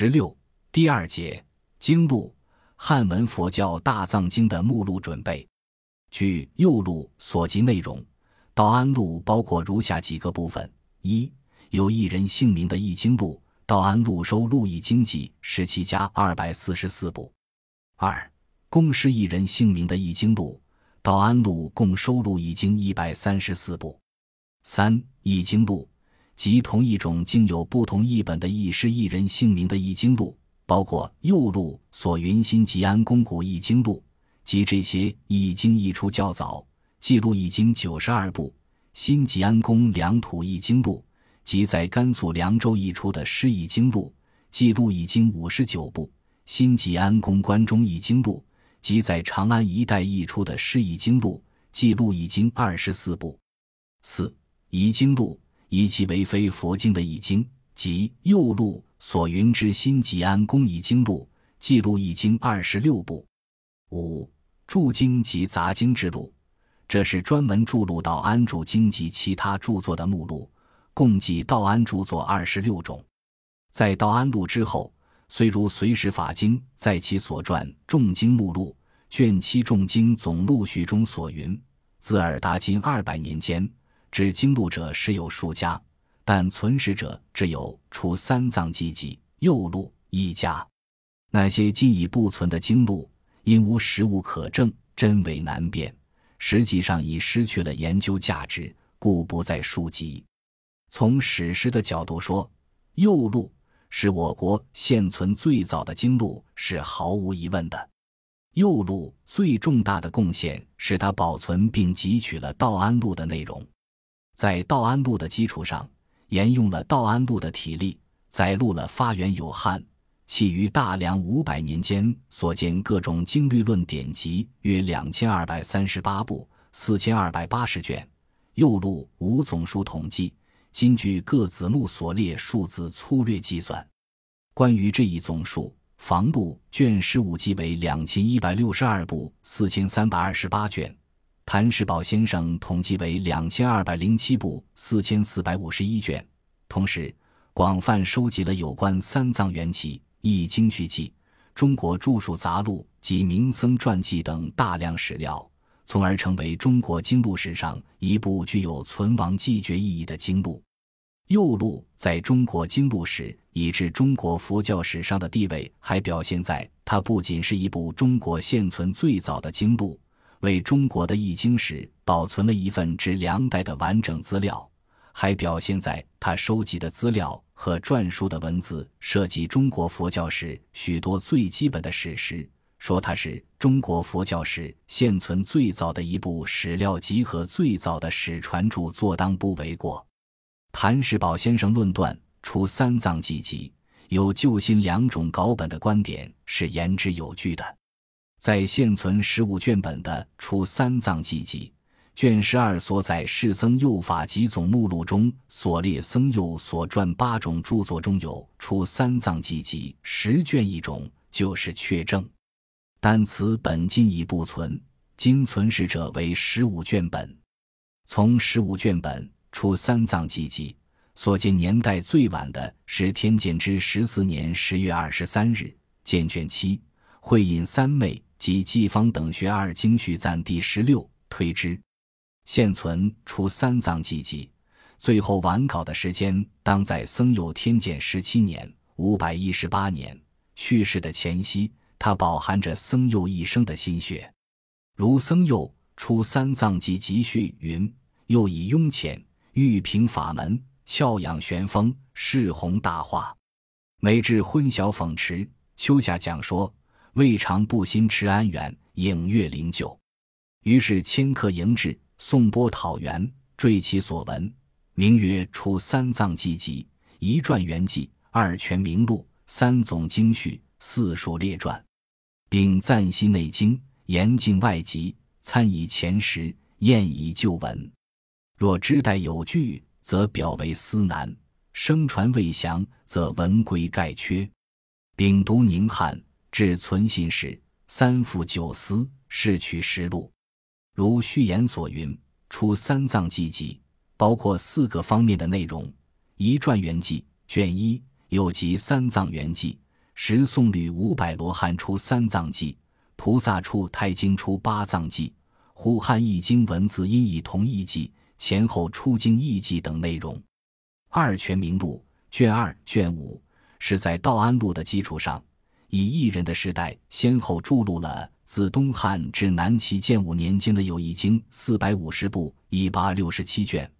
十六第二节经录汉文佛教大藏经的目录准备。据右录所及内容，道安录包括如下几个部分：一、有一人姓名的译经录，道安录收录译经记十七家二百四十四部；二、公师一人姓名的译经录，道安录共收录译经一百三十四部；三、译经录。及同一种经有不同译本的译师一人姓名的译经录，包括右录所云新吉安公古译经录及这些译经译出较早，记录译经九十二部；新吉安公良土译经录及在甘肃凉州译出的诗译经录，记录译经五十九部；新吉安公关中译经录及在长安一带译出的诗译经录，记录译经二十四部。四译经录。以其为非佛经的译经，即右录所云之新吉安公译经录，记录译经二十六部。五注经及杂经之录，这是专门注录道安注经及其他著作的目录，共计道安著作二十六种。在道安录之后，虽如随时法经在其所传重经目录卷七重经总录序中所云，自尔达今二百年间。指经录者实有数家，但存实者只有除三藏记记右录一家。那些今已不存的经录，因无实物可证，真伪难辨，实际上已失去了研究价值，故不再书籍。从史实的角度说，右录是我国现存最早的经录，是毫无疑问的。右录最重大的贡献是它保存并汲取了道安录的内容。在道安录的基础上，沿用了道安录的体例，载录了发源有汉，起于大梁五百年间所见各种经律论典籍，约两千二百三十八部，四千二百八十卷。右录无总数统计，今据各子目所列数字粗略计算。关于这一总数，房部卷十五记为两千一百六十二部，四千三百二十八卷。谭世宝先生统计为两千二百零七部，四千四百五十一卷。同时，广泛收集了有关三藏缘起、易经续记、中国著述杂录及名僧传记等大量史料，从而成为中国经录史上一部具有存亡继绝意义的经录。右录在中国经录史以至中国佛教史上的地位，还表现在它不仅是一部中国现存最早的经录。为中国的易经史保存了一份至两代的完整资料，还表现在他收集的资料和篆书的文字涉及中国佛教史许多最基本的史实，说它是中国佛教史现存最早的一部史料集和最早的史传著作，当不为过。谭世宝先生论断除三藏记集有旧新两种稿本的观点是言之有据的。在现存十五卷本的《出三藏记集》卷十二所载《世僧佑法集总目录》中所列僧佑所传八种著作中有《出三藏记集》十卷一种，就是确证。但此本今已不存，今存世者为十五卷本。从十五卷本《出三藏记集》所见年代最晚的是天监之十四年十月二十三日，见卷七，会引三昧。及季方等学二经序赞第十六推之，现存出三藏记记，最后完稿的时间当在僧佑天监十七年五百一十八年去世的前夕。它饱含着僧佑一生的心血，如僧佑出三藏记集序云：“又以雍浅欲平法门，翘养玄风，释弘大化，每至昏晓讽持，秋夏讲说。”未尝不心持安远，影月灵柩。于是迁客迎至，颂钵讨缘，缀其所闻，名曰《出三藏记集》，一传元记，二全名录，三总经序，四数列传，并赞析内经，严禁外籍，参以前时，验以旧文。若知代有据，则表为思难；声传未详，则文规概缺。丙读宁汉。至存信时，三复九思，是取实录。如序言所云，出三藏记集，包括四个方面的内容：一传圆记卷一，又集三藏圆记十宋律五百罗汉出三藏记，菩萨出太经出八藏记，呼汉译经文字音译同译记，前后出经译记等内容。二全名录卷二卷五是在道安录的基础上，以异人的时代先后著录了自东汉至南齐建武年间的有易经四百五十部一八六十七卷，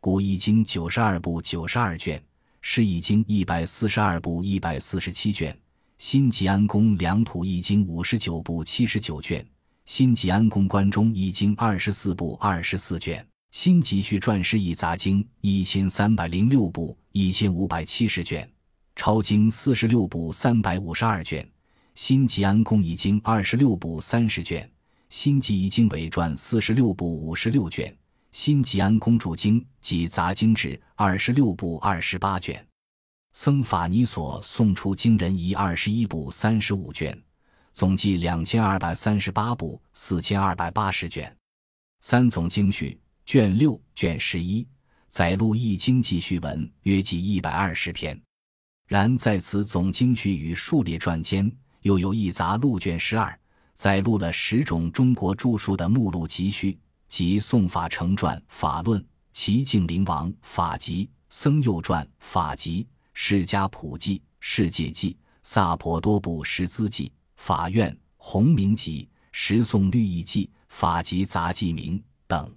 古易经九十二部九十二卷，诗易经一百四十二部一百四十七卷。新吉安宫两土易经五十九部七十九卷，新吉安宫关中易经二十四部二十四卷，新吉续传诗义杂经一千三百零六部一千五百七十卷，抄经四十六部三百五十二卷，新吉安宫易经二十六部三十卷，新吉易经伪传四十六部五十六卷，新吉安公注经及杂经志二十六部二十八卷。僧法尼所送出经人仪二十一部三十五卷，总计两千二百三十八部四千二百八十卷。三总经序卷六卷十一载录易经记叙文约计一百二十篇。然在此总经序与数列传间，又有一杂录卷十二，载录了十种中国著述的目录集序，即《宋法成传》《法论》《齐敬陵王法集》《僧佑传》《法集》。释迦普记、世界记、萨婆多部识资记、法院弘明集、十诵律义记、法集杂记名等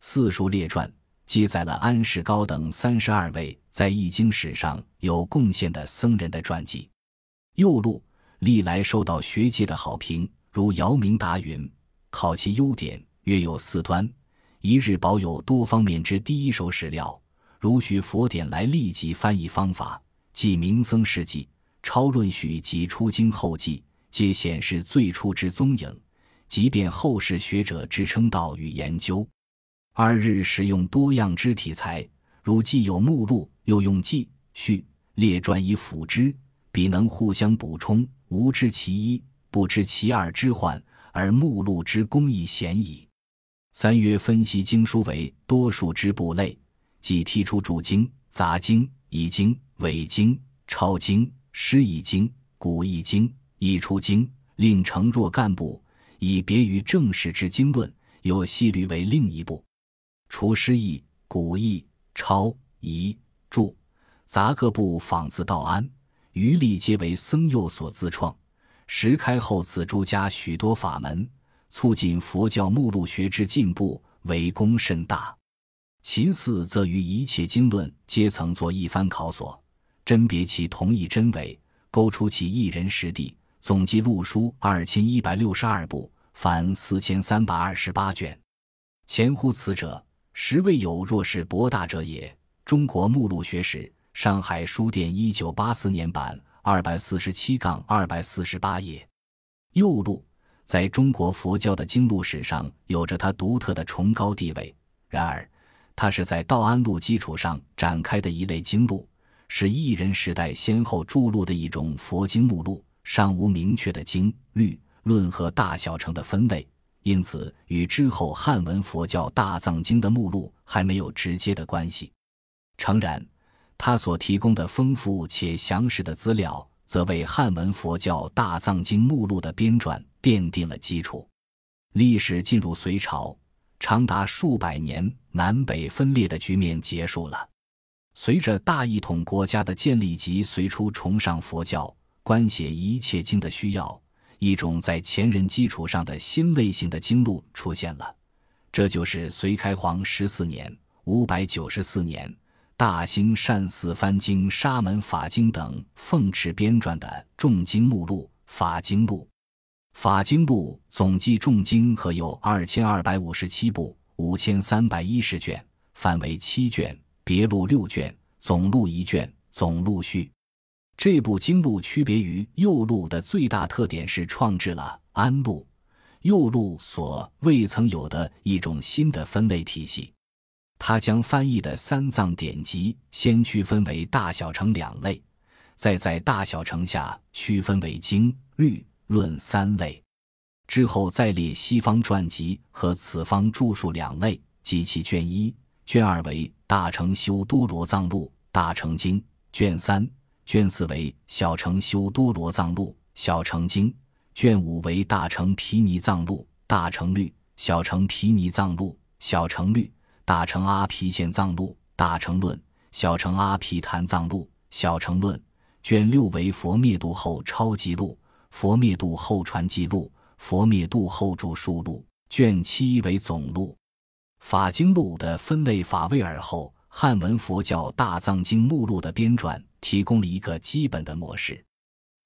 四书列传，记载了安世高等三十二位在易经史上有贡献的僧人的传记。右录历来受到学界的好评，如姚明达云：“考其优点，约有四端：一日保有多方面之第一手史料。”如许佛典来立即翻译方法，即名僧事迹、超论许及出经后记，皆显示最初之踪影，即便后世学者之称道与研究。二日使用多样之体材，如既有目录，又用记序列传以辅之，彼能互相补充，无知其一，不知其二之患，而目录之功亦显矣。三月分析经书为多数之部类。即剔出主经、杂经、易经、伪经、超经、诗易经、古易经、易出经，另成若干部，以别于正史之经论，有细律为另一部。除诗易、古易、超、遗、注、杂各部仿自道安，余力皆为僧佑所自创。时开后此诸家许多法门，促进佛教目录学之进步，为功甚大。其次，则于一切经论皆曾作一番考索，甄别其同义真伪，勾出其一人实地，总计录书二千一百六十二部，凡四千三百二十八卷。前乎此者，实未有若是博大者也。中国目录学史，上海书店一九八四年版，二百四十七杠二百四十八页。右录在中国佛教的经录史上有着它独特的崇高地位。然而。它是在道安录基础上展开的一类经录，是异人时代先后著录的一种佛经目录，尚无明确的经律论和大小乘的分类，因此与之后汉文佛教大藏经的目录还没有直接的关系。诚然，他所提供的丰富且详实的资料，则为汉文佛教大藏经目录的编撰奠定了基础。历史进入隋朝。长达数百年南北分裂的局面结束了。随着大一统国家的建立及隋初崇尚佛教、关写一切经的需要，一种在前人基础上的新类型的经录出现了。这就是隋开皇十四年（五百九十四年）大兴善寺翻经、沙门法经等奉持编撰的重经目录《法经录》。法经录总计重经合有二千二百五十七部，五千三百一十卷，范围七卷，别录六卷，总录一卷，总录序。这部经录区别于右录的最大特点是创制了安录、右录所未曾有的一种新的分类体系。他将翻译的三藏典籍先区分为大小乘两类，再在大小乘下区分为经律。论三类，之后再列西方传集和此方著述两类，及其卷一、卷二为《大乘修多罗藏录》《大乘经》，卷三、卷四为小乘修多罗藏录、小乘经，卷五为大乘毗尼藏录、大乘律、小乘毗尼藏录、小乘律、大乘阿毗现藏录、大乘论、小乘阿毗昙藏录、小乘论。卷六为佛灭度后超记录、佛灭度后传记录、佛灭度后著述录。卷七为总录。法经录的分类法位而后。汉文佛教大藏经目录的编撰提供了一个基本的模式。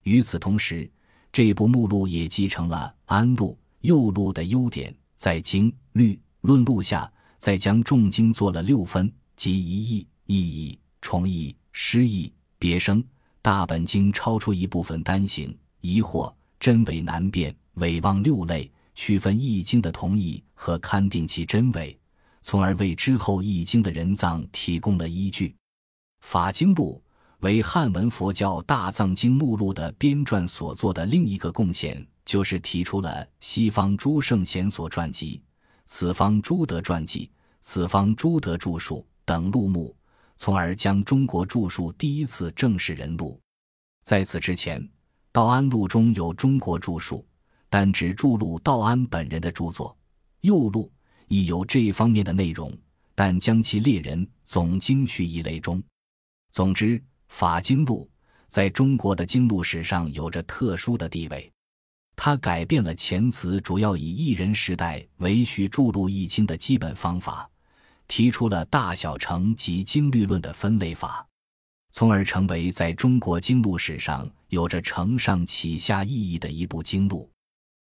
与此同时，这部目录也继承了安录、右录的优点，在经、律、论录下，再将众经做了六分，即一义、意义、重义、诗义、别生。大本经超出一部分单行、疑惑、真伪难辨、伪妄六类，区分易经的同义和勘定其真伪。从而为之后易经的人藏提供了依据。法经录为汉文佛教大藏经目录的编撰所做的另一个贡献，就是提出了西方诸圣贤所传记、此方诸德传记、此方诸德著述等录目，从而将中国著述第一次正式人录。在此之前，道安录中有中国著述，但只注录道安本人的著作。右录。亦有这一方面的内容，但将其列人总经序一类中。总之，法经录在中国的经录史上有着特殊的地位。它改变了前词主要以一人时代为序注录易经的基本方法，提出了大小乘及经律论的分类法，从而成为在中国经录史上有着承上启下意义的一部经录。